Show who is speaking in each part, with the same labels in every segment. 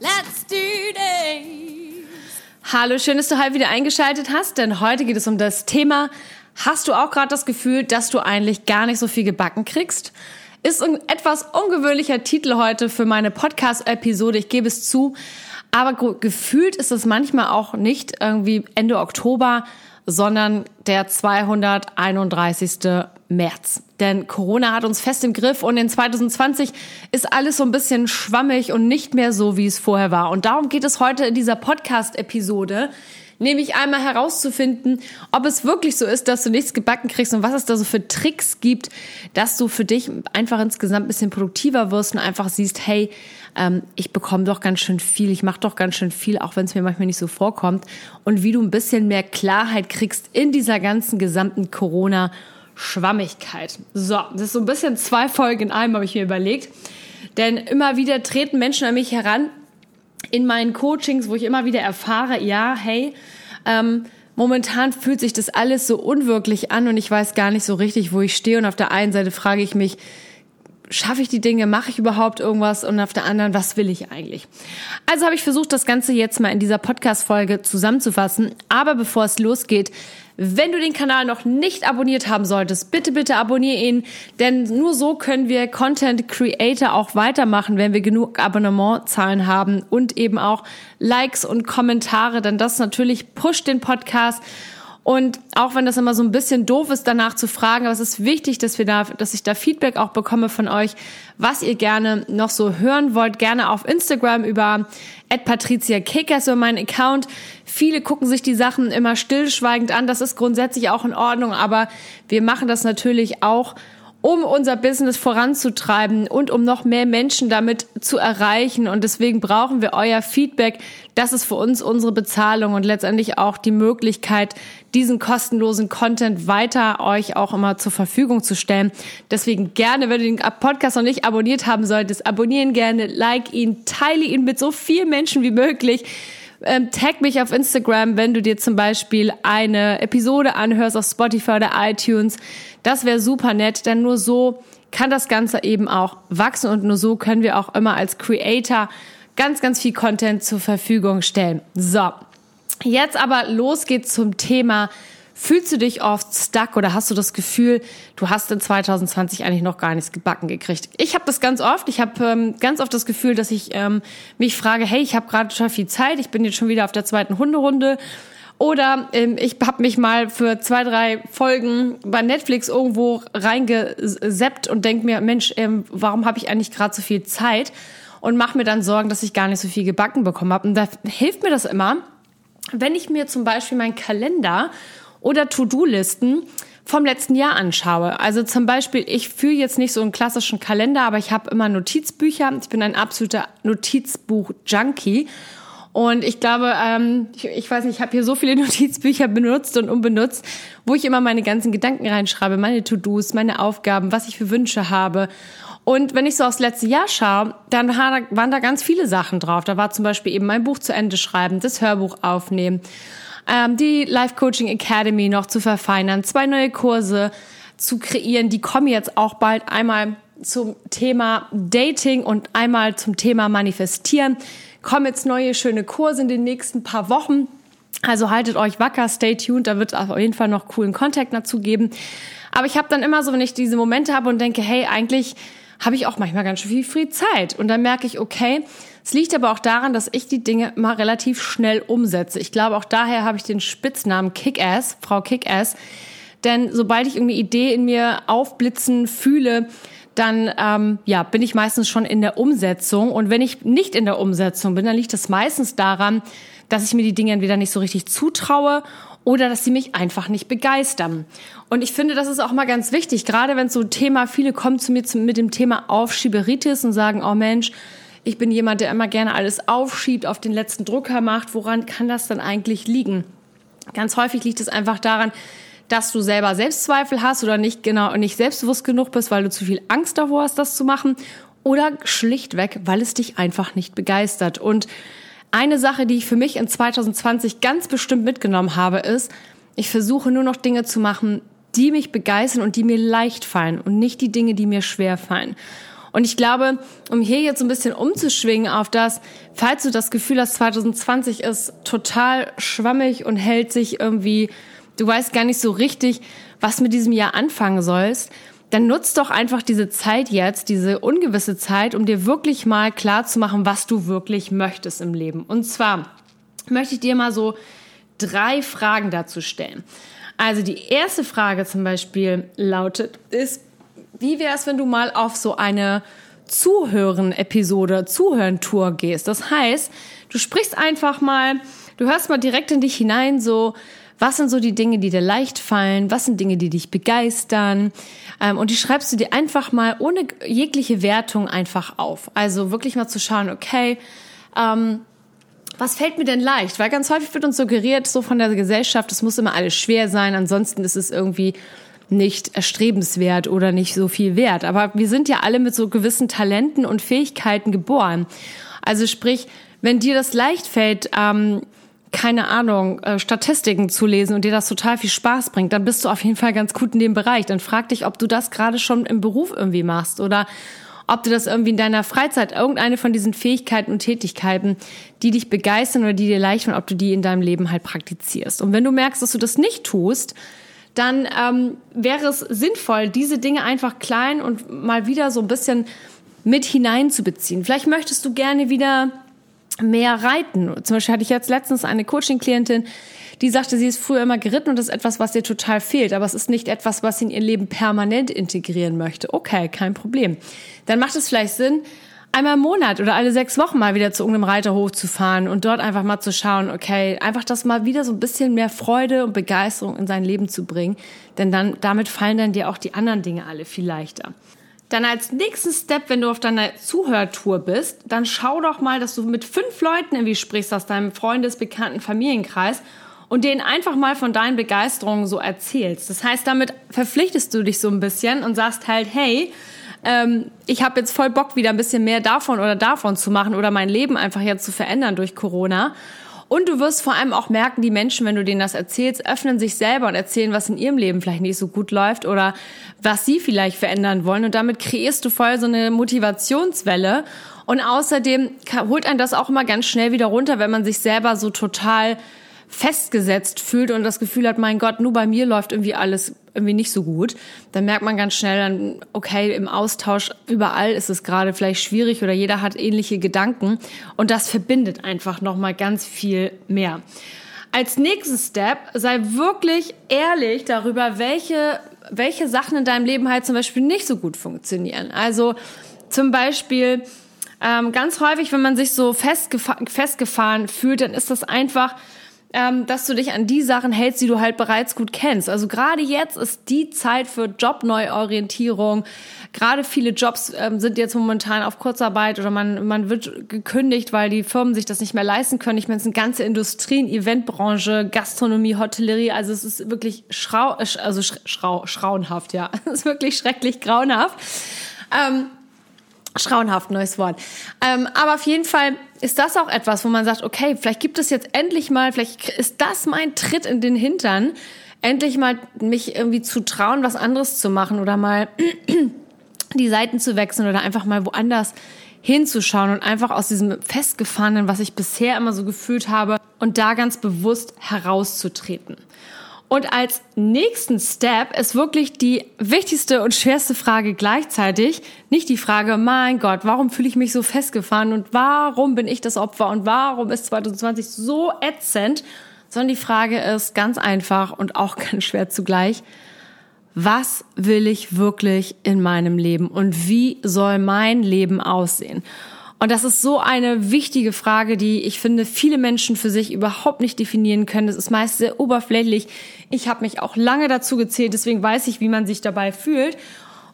Speaker 1: let's do this!
Speaker 2: Hallo, schön, dass du heute wieder eingeschaltet hast, denn heute geht es um das Thema, hast du auch gerade das Gefühl, dass du eigentlich gar nicht so viel gebacken kriegst? Ist ein etwas ungewöhnlicher Titel heute für meine Podcast-Episode, ich gebe es zu, aber gefühlt ist es manchmal auch nicht irgendwie Ende Oktober, sondern der 231. März. Denn Corona hat uns fest im Griff und in 2020 ist alles so ein bisschen schwammig und nicht mehr so, wie es vorher war. Und darum geht es heute in dieser Podcast-Episode, nämlich einmal herauszufinden, ob es wirklich so ist, dass du nichts gebacken kriegst und was es da so für Tricks gibt, dass du für dich einfach insgesamt ein bisschen produktiver wirst und einfach siehst, hey, ähm, ich bekomme doch ganz schön viel, ich mache doch ganz schön viel, auch wenn es mir manchmal nicht so vorkommt. Und wie du ein bisschen mehr Klarheit kriegst in dieser ganzen gesamten Corona- Schwammigkeit. So, das ist so ein bisschen zwei Folgen in einem, habe ich mir überlegt. Denn immer wieder treten Menschen an mich heran, in meinen Coachings, wo ich immer wieder erfahre, ja, hey, ähm, momentan fühlt sich das alles so unwirklich an und ich weiß gar nicht so richtig, wo ich stehe. Und auf der einen Seite frage ich mich, schaffe ich die Dinge, mache ich überhaupt irgendwas und auf der anderen, was will ich eigentlich? Also habe ich versucht, das Ganze jetzt mal in dieser Podcast-Folge zusammenzufassen. Aber bevor es losgeht, wenn du den Kanal noch nicht abonniert haben solltest, bitte, bitte abonniere ihn, denn nur so können wir Content Creator auch weitermachen, wenn wir genug Abonnementzahlen haben und eben auch Likes und Kommentare, denn das natürlich pusht den Podcast und auch wenn das immer so ein bisschen doof ist, danach zu fragen, aber es ist wichtig, dass wir da, dass ich da Feedback auch bekomme von euch, was ihr gerne noch so hören wollt. Gerne auf Instagram über Patricia Kickers über meinen Account. Viele gucken sich die Sachen immer stillschweigend an. Das ist grundsätzlich auch in Ordnung, aber wir machen das natürlich auch um unser Business voranzutreiben und um noch mehr Menschen damit zu erreichen. Und deswegen brauchen wir euer Feedback. Das ist für uns unsere Bezahlung und letztendlich auch die Möglichkeit, diesen kostenlosen Content weiter euch auch immer zur Verfügung zu stellen. Deswegen gerne, wenn du den Podcast noch nicht abonniert haben solltest, abonnieren gerne, like ihn, teile ihn mit so vielen Menschen wie möglich. Ähm, tag mich auf Instagram, wenn du dir zum Beispiel eine Episode anhörst auf Spotify oder iTunes. Das wäre super nett, denn nur so kann das Ganze eben auch wachsen und nur so können wir auch immer als Creator ganz, ganz viel Content zur Verfügung stellen. So, jetzt aber los geht's zum Thema Fühlst du dich oft stuck oder hast du das Gefühl, du hast in 2020 eigentlich noch gar nichts gebacken gekriegt? Ich habe das ganz oft. Ich habe ähm, ganz oft das Gefühl, dass ich ähm, mich frage, hey, ich habe gerade schon viel Zeit, ich bin jetzt schon wieder auf der zweiten Hunderunde. Oder ähm, ich habe mich mal für zwei, drei Folgen bei Netflix irgendwo reingeseppt und denk mir, Mensch, ähm, warum habe ich eigentlich gerade so viel Zeit? Und mache mir dann Sorgen, dass ich gar nicht so viel gebacken bekommen habe. Und da hilft mir das immer, wenn ich mir zum Beispiel meinen Kalender oder To-Do-Listen vom letzten Jahr anschaue. Also zum Beispiel, ich führe jetzt nicht so einen klassischen Kalender, aber ich habe immer Notizbücher. Ich bin ein absoluter Notizbuch-Junkie. Und ich glaube, ähm, ich, ich weiß nicht, ich habe hier so viele Notizbücher benutzt und unbenutzt, wo ich immer meine ganzen Gedanken reinschreibe, meine To-Dos, meine Aufgaben, was ich für Wünsche habe. Und wenn ich so aufs letzte Jahr schaue, dann waren da ganz viele Sachen drauf. Da war zum Beispiel eben mein Buch zu Ende schreiben, das Hörbuch aufnehmen ähm, die Life Coaching Academy noch zu verfeinern, zwei neue Kurse zu kreieren. Die kommen jetzt auch bald einmal zum Thema Dating und einmal zum Thema Manifestieren. Kommen jetzt neue schöne Kurse in den nächsten paar Wochen. Also haltet euch wacker, stay tuned, da wird auf jeden Fall noch coolen Contact dazu geben. Aber ich habe dann immer so, wenn ich diese Momente habe und denke, hey, eigentlich habe ich auch manchmal ganz schön viel Free Zeit. Und dann merke ich, okay, es liegt aber auch daran, dass ich die Dinge mal relativ schnell umsetze. Ich glaube, auch daher habe ich den Spitznamen Kick-Ass, Frau Kick-Ass. Denn sobald ich irgendeine Idee in mir aufblitzen fühle, dann ähm, ja, bin ich meistens schon in der Umsetzung. Und wenn ich nicht in der Umsetzung bin, dann liegt das meistens daran, dass ich mir die Dinge entweder nicht so richtig zutraue oder dass sie mich einfach nicht begeistern. Und ich finde, das ist auch mal ganz wichtig, gerade wenn so ein Thema, viele kommen zu mir mit dem Thema Aufschieberitis und sagen, oh Mensch, ich bin jemand, der immer gerne alles aufschiebt, auf den letzten Drucker macht. Woran kann das dann eigentlich liegen? Ganz häufig liegt es einfach daran, dass du selber Selbstzweifel hast oder nicht genau nicht selbstbewusst genug bist, weil du zu viel Angst davor hast, das zu machen oder schlichtweg, weil es dich einfach nicht begeistert. Und eine Sache, die ich für mich in 2020 ganz bestimmt mitgenommen habe, ist, ich versuche nur noch Dinge zu machen, die mich begeistern und die mir leicht fallen und nicht die Dinge, die mir schwer fallen. Und ich glaube, um hier jetzt ein bisschen umzuschwingen auf das, falls du das Gefühl hast, 2020 ist total schwammig und hält sich irgendwie, du weißt gar nicht so richtig, was mit diesem Jahr anfangen sollst, dann nutzt doch einfach diese Zeit jetzt, diese ungewisse Zeit, um dir wirklich mal klar zu machen, was du wirklich möchtest im Leben. Und zwar möchte ich dir mal so drei Fragen dazu stellen. Also die erste Frage zum Beispiel lautet, ist, wie wäre es, wenn du mal auf so eine Zuhören-Episode, Zuhören-Tour gehst? Das heißt, du sprichst einfach mal, du hörst mal direkt in dich hinein, so, was sind so die Dinge, die dir leicht fallen? Was sind Dinge, die dich begeistern? Ähm, und die schreibst du dir einfach mal ohne jegliche Wertung einfach auf. Also wirklich mal zu schauen, okay, ähm, was fällt mir denn leicht? Weil ganz häufig wird uns suggeriert, so von der Gesellschaft, es muss immer alles schwer sein, ansonsten ist es irgendwie nicht erstrebenswert oder nicht so viel wert. Aber wir sind ja alle mit so gewissen Talenten und Fähigkeiten geboren. Also sprich, wenn dir das leicht fällt, ähm, keine Ahnung, äh, Statistiken zu lesen und dir das total viel Spaß bringt, dann bist du auf jeden Fall ganz gut in dem Bereich. Dann frag dich, ob du das gerade schon im Beruf irgendwie machst oder ob du das irgendwie in deiner Freizeit, irgendeine von diesen Fähigkeiten und Tätigkeiten, die dich begeistern oder die dir leicht sind, ob du die in deinem Leben halt praktizierst. Und wenn du merkst, dass du das nicht tust, dann ähm, wäre es sinnvoll, diese Dinge einfach klein und mal wieder so ein bisschen mit hineinzubeziehen. Vielleicht möchtest du gerne wieder mehr reiten. Zum Beispiel hatte ich jetzt letztens eine Coaching-Klientin, die sagte, sie ist früher immer geritten und das ist etwas, was ihr total fehlt, aber es ist nicht etwas, was sie in ihr Leben permanent integrieren möchte. Okay, kein Problem. Dann macht es vielleicht Sinn, einmal im Monat oder alle sechs Wochen mal wieder zu irgendeinem Reiterhof zu fahren und dort einfach mal zu schauen, okay, einfach das mal wieder so ein bisschen mehr Freude und Begeisterung in sein Leben zu bringen, denn dann, damit fallen dann dir auch die anderen Dinge alle viel leichter. Dann als nächsten Step, wenn du auf deiner Zuhörtour bist, dann schau doch mal, dass du mit fünf Leuten irgendwie sprichst aus deinem Freundes-, Bekannten-, Familienkreis und denen einfach mal von deinen Begeisterungen so erzählst. Das heißt, damit verpflichtest du dich so ein bisschen und sagst halt, hey, ähm, ich habe jetzt voll Bock, wieder ein bisschen mehr davon oder davon zu machen oder mein Leben einfach jetzt zu verändern durch Corona. Und du wirst vor allem auch merken, die Menschen, wenn du denen das erzählst, öffnen sich selber und erzählen, was in ihrem Leben vielleicht nicht so gut läuft oder was sie vielleicht verändern wollen. Und damit kreierst du voll so eine Motivationswelle. Und außerdem holt einen das auch immer ganz schnell wieder runter, wenn man sich selber so total festgesetzt fühlt und das Gefühl hat, mein Gott, nur bei mir läuft irgendwie alles irgendwie nicht so gut, dann merkt man ganz schnell dann, okay, im Austausch überall ist es gerade vielleicht schwierig oder jeder hat ähnliche Gedanken und das verbindet einfach nochmal ganz viel mehr. Als nächsten Step sei wirklich ehrlich darüber, welche, welche Sachen in deinem Leben halt zum Beispiel nicht so gut funktionieren. Also zum Beispiel, ähm, ganz häufig, wenn man sich so festgefa festgefahren fühlt, dann ist das einfach, ähm, dass du dich an die Sachen hältst, die du halt bereits gut kennst. Also gerade jetzt ist die Zeit für Jobneuorientierung. Gerade viele Jobs ähm, sind jetzt momentan auf Kurzarbeit oder man, man wird gekündigt, weil die Firmen sich das nicht mehr leisten können. Ich meine, es sind ganze Industrien, Eventbranche, Gastronomie, Hotellerie. Also es ist wirklich schrau, also schrau, schrauenhaft, ja. Es ist wirklich schrecklich grauenhaft. Ähm, Schrauenhaft, neues Wort. Ähm, aber auf jeden Fall ist das auch etwas, wo man sagt, okay, vielleicht gibt es jetzt endlich mal, vielleicht ist das mein Tritt in den Hintern, endlich mal mich irgendwie zu trauen, was anderes zu machen oder mal die Seiten zu wechseln oder einfach mal woanders hinzuschauen und einfach aus diesem festgefahrenen, was ich bisher immer so gefühlt habe, und da ganz bewusst herauszutreten. Und als nächsten Step ist wirklich die wichtigste und schwerste Frage gleichzeitig. Nicht die Frage, mein Gott, warum fühle ich mich so festgefahren und warum bin ich das Opfer und warum ist 2020 so ätzend, sondern die Frage ist ganz einfach und auch ganz schwer zugleich, was will ich wirklich in meinem Leben und wie soll mein Leben aussehen? Und das ist so eine wichtige Frage, die ich finde, viele Menschen für sich überhaupt nicht definieren können. Das ist meist sehr oberflächlich. Ich habe mich auch lange dazu gezählt, deswegen weiß ich, wie man sich dabei fühlt.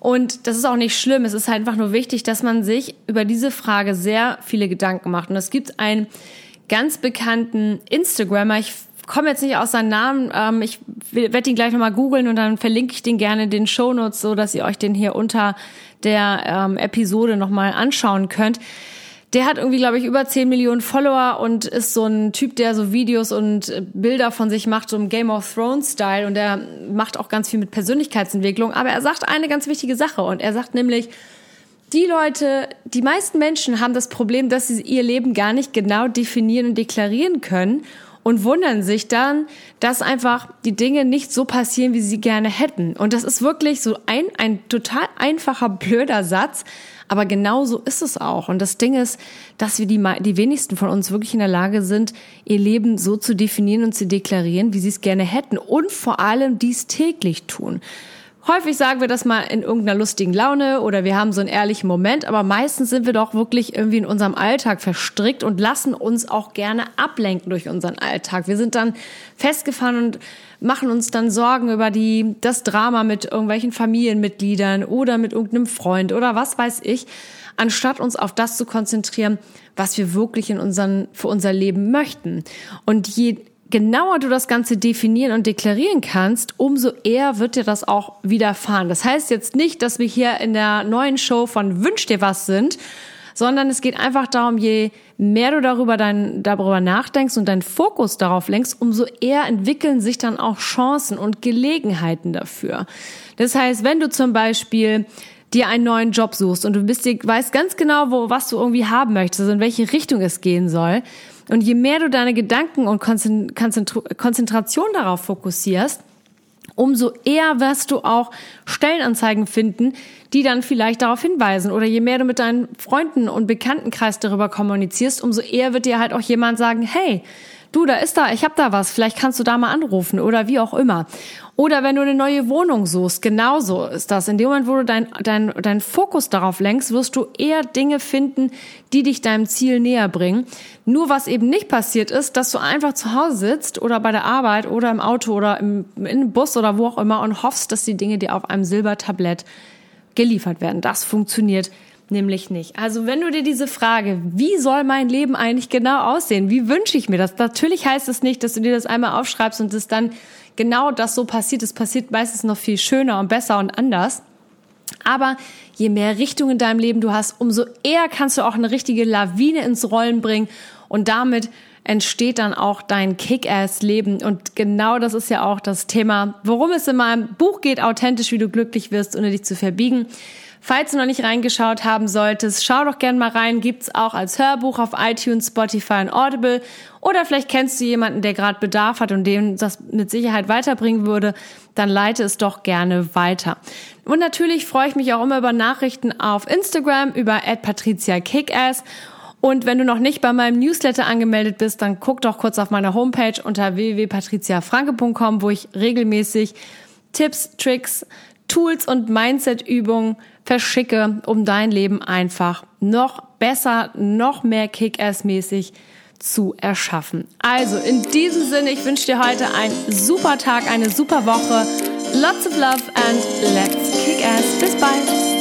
Speaker 2: Und das ist auch nicht schlimm. Es ist halt einfach nur wichtig, dass man sich über diese Frage sehr viele Gedanken macht. Und es gibt einen ganz bekannten Instagrammer. Ich komme jetzt nicht aus seinem Namen. Ähm, ich werde ihn gleich nochmal googeln und dann verlinke ich den gerne in den Shownotes, so dass ihr euch den hier unter der ähm, Episode nochmal anschauen könnt. Der hat irgendwie, glaube ich, über 10 Millionen Follower und ist so ein Typ, der so Videos und äh, Bilder von sich macht, so im Game of Thrones-Style. Und der macht auch ganz viel mit Persönlichkeitsentwicklung. Aber er sagt eine ganz wichtige Sache. Und er sagt nämlich, die Leute, die meisten Menschen haben das Problem, dass sie ihr Leben gar nicht genau definieren und deklarieren können und wundern sich dann, dass einfach die Dinge nicht so passieren, wie sie gerne hätten. Und das ist wirklich so ein, ein total einfacher, blöder Satz, aber genau so ist es auch. Und das Ding ist, dass wir die, die wenigsten von uns wirklich in der Lage sind, ihr Leben so zu definieren und zu deklarieren, wie sie es gerne hätten. Und vor allem dies täglich tun. Häufig sagen wir das mal in irgendeiner lustigen Laune oder wir haben so einen ehrlichen Moment, aber meistens sind wir doch wirklich irgendwie in unserem Alltag verstrickt und lassen uns auch gerne ablenken durch unseren Alltag. Wir sind dann festgefahren und machen uns dann Sorgen über die, das Drama mit irgendwelchen Familienmitgliedern oder mit irgendeinem Freund oder was weiß ich, anstatt uns auf das zu konzentrieren, was wir wirklich in unseren, für unser Leben möchten. Und je genauer du das Ganze definieren und deklarieren kannst, umso eher wird dir das auch widerfahren. Das heißt jetzt nicht, dass wir hier in der neuen Show von Wünsch dir was sind, sondern es geht einfach darum, je mehr du darüber, dein, darüber nachdenkst und deinen Fokus darauf lenkst, umso eher entwickeln sich dann auch Chancen und Gelegenheiten dafür. Das heißt, wenn du zum Beispiel dir einen neuen Job suchst und du bist dir, weißt ganz genau, wo, was du irgendwie haben möchtest, also in welche Richtung es gehen soll, und je mehr du deine Gedanken und Konzentration darauf fokussierst, umso eher wirst du auch Stellenanzeigen finden, die dann vielleicht darauf hinweisen. Oder je mehr du mit deinen Freunden und Bekanntenkreis darüber kommunizierst, umso eher wird dir halt auch jemand sagen, hey, du, da ist da, ich habe da was, vielleicht kannst du da mal anrufen oder wie auch immer. Oder wenn du eine neue Wohnung suchst, genauso ist das. In dem Moment, wo du dein, dein, dein Fokus darauf lenkst, wirst du eher Dinge finden, die dich deinem Ziel näher bringen. Nur was eben nicht passiert ist, dass du einfach zu Hause sitzt oder bei der Arbeit oder im Auto oder im, im Bus oder wo auch immer und hoffst, dass die Dinge dir auf einem Silbertablett geliefert werden. Das funktioniert nämlich nicht. Also wenn du dir diese Frage, wie soll mein Leben eigentlich genau aussehen? Wie wünsche ich mir das? Natürlich heißt es nicht, dass du dir das einmal aufschreibst und es dann genau das so passiert. Es passiert meistens noch viel schöner und besser und anders. Aber je mehr Richtung in deinem Leben du hast, umso eher kannst du auch eine richtige Lawine ins Rollen bringen und damit entsteht dann auch dein Kick-Ass-Leben. Und genau das ist ja auch das Thema, worum es in meinem Buch geht, authentisch, wie du glücklich wirst, ohne dich zu verbiegen. Falls du noch nicht reingeschaut haben solltest, schau doch gerne mal rein. Gibt's auch als Hörbuch auf iTunes, Spotify und Audible. Oder vielleicht kennst du jemanden, der gerade Bedarf hat und dem das mit Sicherheit weiterbringen würde. Dann leite es doch gerne weiter. Und natürlich freue ich mich auch immer über Nachrichten auf Instagram über @patriziakickass. Und wenn du noch nicht bei meinem Newsletter angemeldet bist, dann guck doch kurz auf meiner Homepage unter www.patriziafranke.com, wo ich regelmäßig Tipps, Tricks, Tools und Mindset-Übungen verschicke, um dein Leben einfach noch besser, noch mehr Kick-Ass-mäßig zu erschaffen. Also in diesem Sinne, ich wünsche dir heute einen super Tag, eine super Woche. Lots of love and let's kick ass. Bis bald.